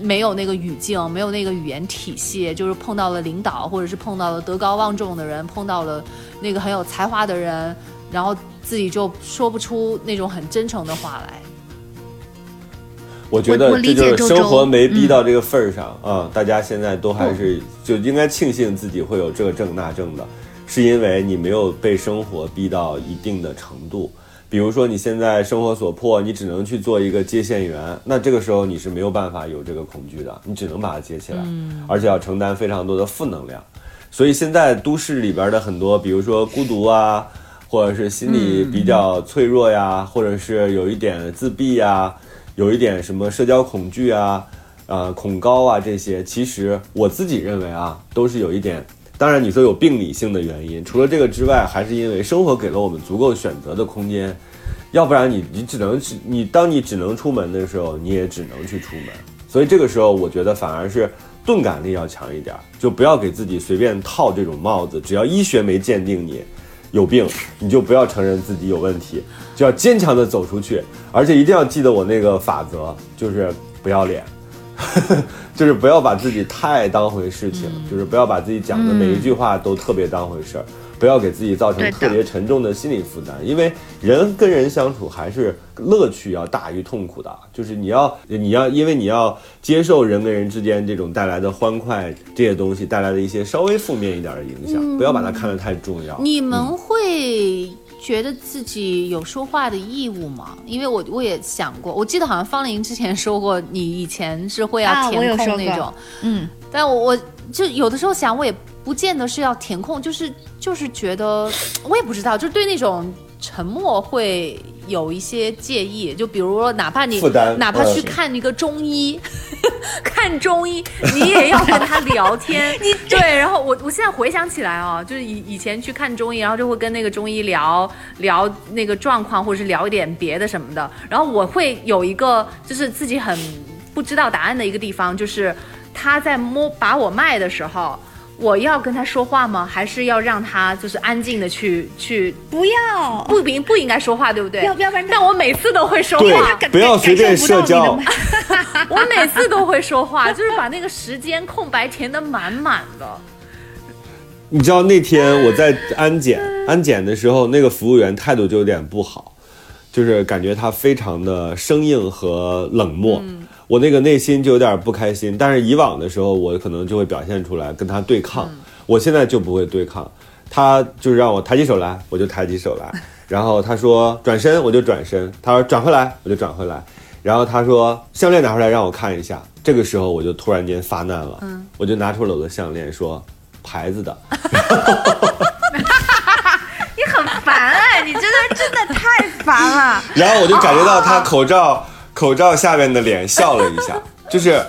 没有那个语境，没有那个语言体系，就是碰到了领导，或者是碰到了德高望重的人，碰到了那个很有才华的人，然后自己就说不出那种很真诚的话来。我觉得这就是生活没逼到这个份儿上啊、大家现在都还是就应该庆幸自己会有这证那证的，是因为你没有被生活逼到一定的程度。比如说你现在生活所迫，你只能去做一个接线员，那这个时候你是没有办法有这个恐惧的，你只能把它接起来，而且要承担非常多的负能量。所以现在都市里边的很多，比如说孤独啊，或者是心理比较脆弱呀，或者是有一点自闭呀，有一点什么社交恐惧啊，啊、恐高啊这些，其实我自己认为啊，都是有一点。当然，你说有病理性的原因，除了这个之外，还是因为生活给了我们足够选择的空间，要不然你你只能去你当你只能出门的时候，你也只能去出门。所以这个时候，我觉得反而是钝感力要强一点，就不要给自己随便套这种帽子。只要医学没鉴定你有病，你就不要承认自己有问题，就要坚强的走出去，而且一定要记得我那个法则，就是不要脸。就是不要把自己太当回事情，嗯。就是不要把自己讲的每一句话都特别当回事儿，不要给自己造成特别沉重的心理负担，因为人跟人相处还是乐趣要大于痛苦的，就是你要你要因为你要接受人跟人之间这种带来的欢快这些东西带来的一些稍微负面一点的影响，不要把它看得太重要。你们会觉得自己有说话的义务吗？因为我我也想过，我记得好像方玲之前说过，你以前是会要填空那种，嗯，但我我就有的时候想，我也不见得是要填空，就是就是觉得我也不知道，就对那种沉默会有一些介意。就比如说，哪怕你负担哪怕去嗯看一个中医，看中医，你也要跟他聊天。你对，然后我我现在回想起来啊，就是以以前去看中医，然后就会跟那个中医聊聊那个状况，或者是聊一点别的什么的。然后我会有一个就是自己很不知道答案的一个地方，就是他在摸把我脉的时候。我要跟他说话吗？还是要让他就是安静的去去不要，不应不应该说话，对不对？要要不然但我每次都会说话，不要随便社交感受不到你的 我每次都会说话，就是把那个时间空白填的满满的。你知道那天我在安检安检的时候，那个服务员态度就有点不好，就是感觉他非常的生硬和冷漠。我那个内心就有点不开心。但是以往的时候，我可能就会表现出来跟他对抗。我现在就不会对抗，他就是让我抬起手来，我就抬起手来。然后他说转身，我就转身；他说转回来，我就转回来。然后他说项链拿出来让我看一下。这个时候我就突然间发难了，我就拿出了我的项链，说牌子的。你很烦哎，你真的真的太烦了。然后我就感觉到他口罩口罩下面的脸笑了一下，就是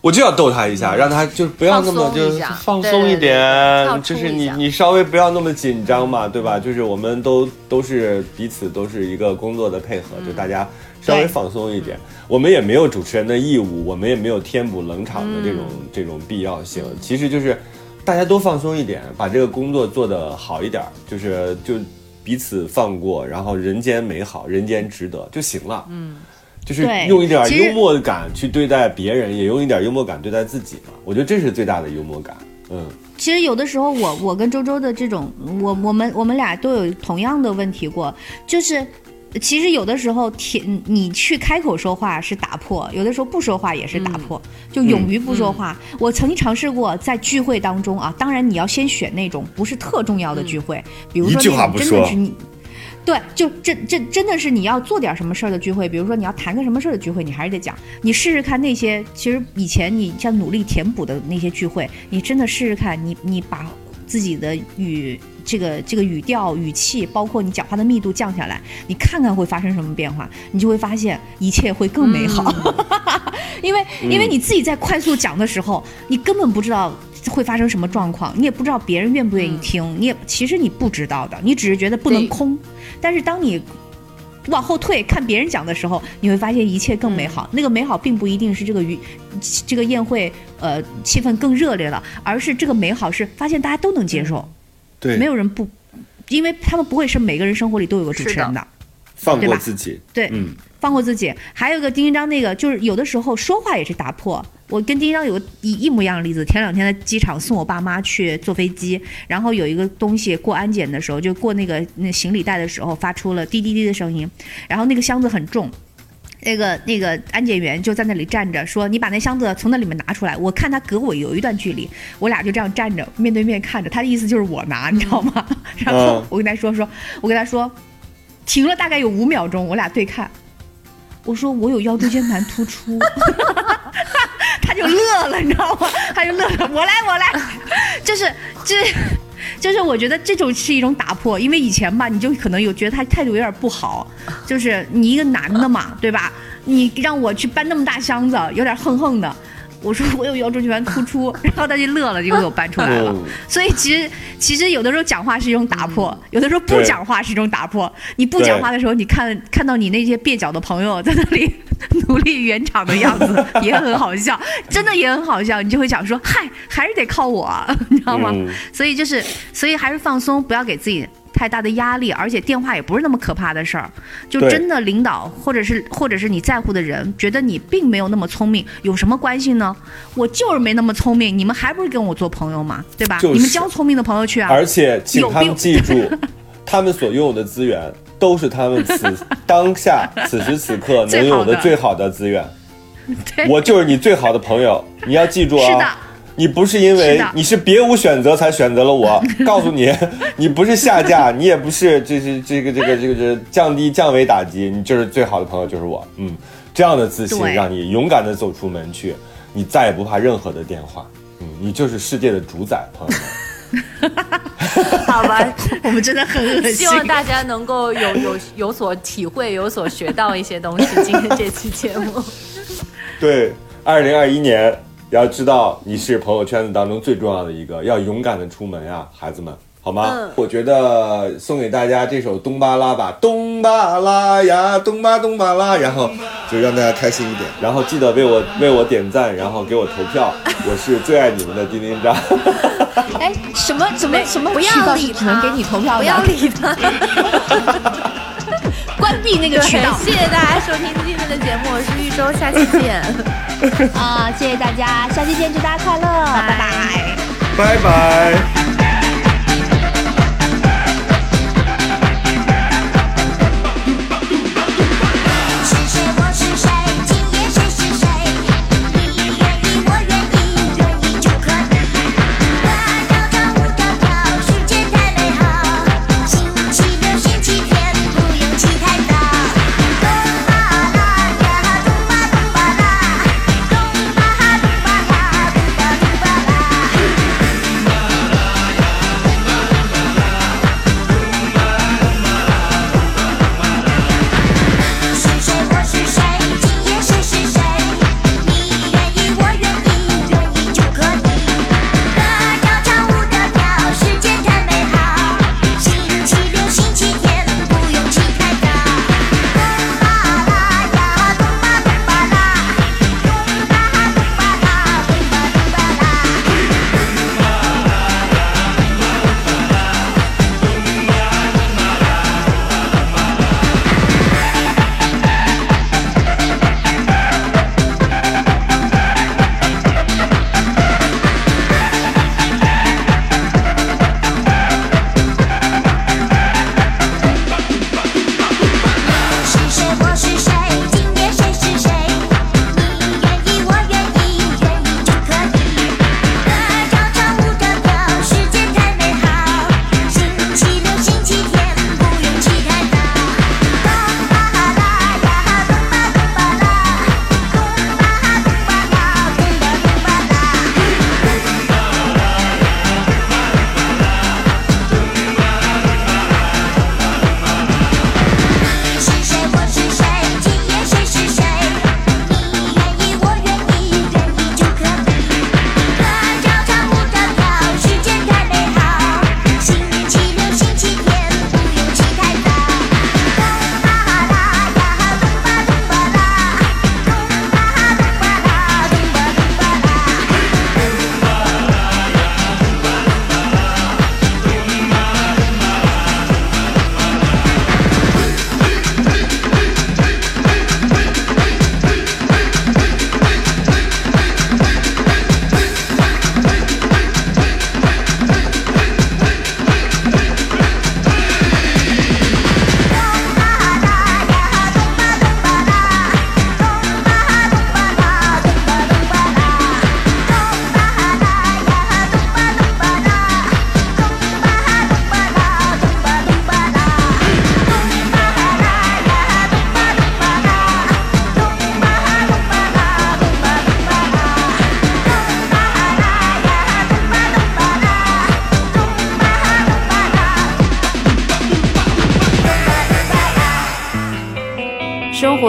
我就要逗他一下，让他就不要那么就放松一点，就是你你稍微不要那么紧张嘛，对吧？就是我们都都是彼此都是一个工作的配合，就大家稍微放松一点。我们也没有主持人的义务，我们也没有填补冷场的这种这种必要性，其实就是大家都放松一点，把这个工作做得好一点，就是就彼此放过，然后人间美好，人间值得就行了。嗯，就是用一点幽默感去对待别人，也用一点幽默感对待自己嘛。我觉得这是最大的幽默感。嗯，其实有的时候我，我跟周周的这种，我我们我们俩都有同样的问题过，就是。其实有的时候，挺你去开口说话是打破，有的时候不说话也是打破，就勇于不说话。我曾经尝试过在聚会当中啊，当然你要先选那种不是特重要的聚会，比如说一句那种话不说真的是你。对，就这这真的是你要做点什么事儿的聚会，比如说你要谈个什么事儿的聚会，你还是得讲。你试试看那些，其实以前你像努力填补的那些聚会，你真的试试看，你你把自己的语这个这个语调、语气，包括你讲话的密度降下来，你看看会发生什么变化，你就会发现一切会更美好。因为因为你自己在快速讲的时候，你根本不知道会发生什么状况，你也不知道别人愿不愿意听，你也其实你不知道的，你只是觉得不能空。但是当你往后退看别人讲的时候，你会发现一切更美好。那个美好并不一定是这个语这个宴会呃气氛更热烈了，而是这个美好是发现大家都能接受，对没有人不，因为他们不会是每个人生活里都有个主持人是的。放过自己。对，嗯，放过自己。还有一个丁一章那个，就是有的时候说话也是打破。我跟丁一章有个一一模一样的例子。前两天在机场送我爸妈去坐飞机，然后有一个东西过安检的时候，就过那个那行李带的时候，发出了滴滴滴的声音，然后那个箱子很重。那个那个安检员就在那里站着，说：“你把那箱子从那里面拿出来。”我看他隔我有一段距离，我俩就这样站着，面对面看着。他的意思就是我拿，你知道吗？然后嗯我跟他说说，我跟他说，停了大概有五秒钟，我俩对看。我说我有腰椎间盘突出，他就乐了，你知道吗？他就乐了，我来我来，就是这。就是就是我觉得这种是一种打破，因为以前吧，你就可能有觉得他态度有点不好，就是你一个男的嘛，对吧？你让我去搬那么大箱子，有点横横的。我说我有腰椎间盘突出，然后他就乐了，就给我搬出来了。嗯所以其实其实有的时候讲话是一种打破，有的时候不讲话是一种打破。你不讲话的时候，你看看到你那些蹩脚的朋友在那里 努力圆场的样子，也很好笑，真的也很好笑。你就会想说，嗨，还是得靠我，你知道吗？嗯所以就是，所以还是放松，不要给自己太大的压力，而且电话也不是那么可怕的事儿。就真的领导或者是或者是你在乎的人，觉得你并没有那么聪明，有什么关系呢？我就是没那么聪明，你们还不是跟我做朋友吗？对吧？就是你们交聪明的朋友去啊。而且请他们记住，他们所拥有的资源都是他们此当下此时此刻能有的最好的资源。对我就是你最好的朋友，你要记住啊是的啊！你不是因为你是别无选择才选择了我，告诉你，你不是下架，你也不是这是这个这个这个这降低降维打击，你就是最好的朋友就是我。嗯，这样的自信让你勇敢的走出门去，你再也不怕任何的电话。嗯，你就是世界的主宰，朋友们。好吧，我们真的很恶心。希望大家能够有有有所体会，有所学到一些东西。今天这期节目，对，二零二一年要知道你是朋友圈子当中最重要的一个，要勇敢的出门呀，孩子们，好吗？嗯我觉得送给大家这首《东巴拉》吧，东巴拉呀，东巴东巴拉，然后就让大家开心一点，然后记得为我为我点赞，然后给我投票，我是最爱你们的丁丁张。哎，什么什么什么不要理是只能他给你投票的？不要理他。关闭那个渠道谢谢大家收听今天的节目，我是玉州，下期见。啊！谢谢大家，下期见，祝大家快乐，拜拜拜拜。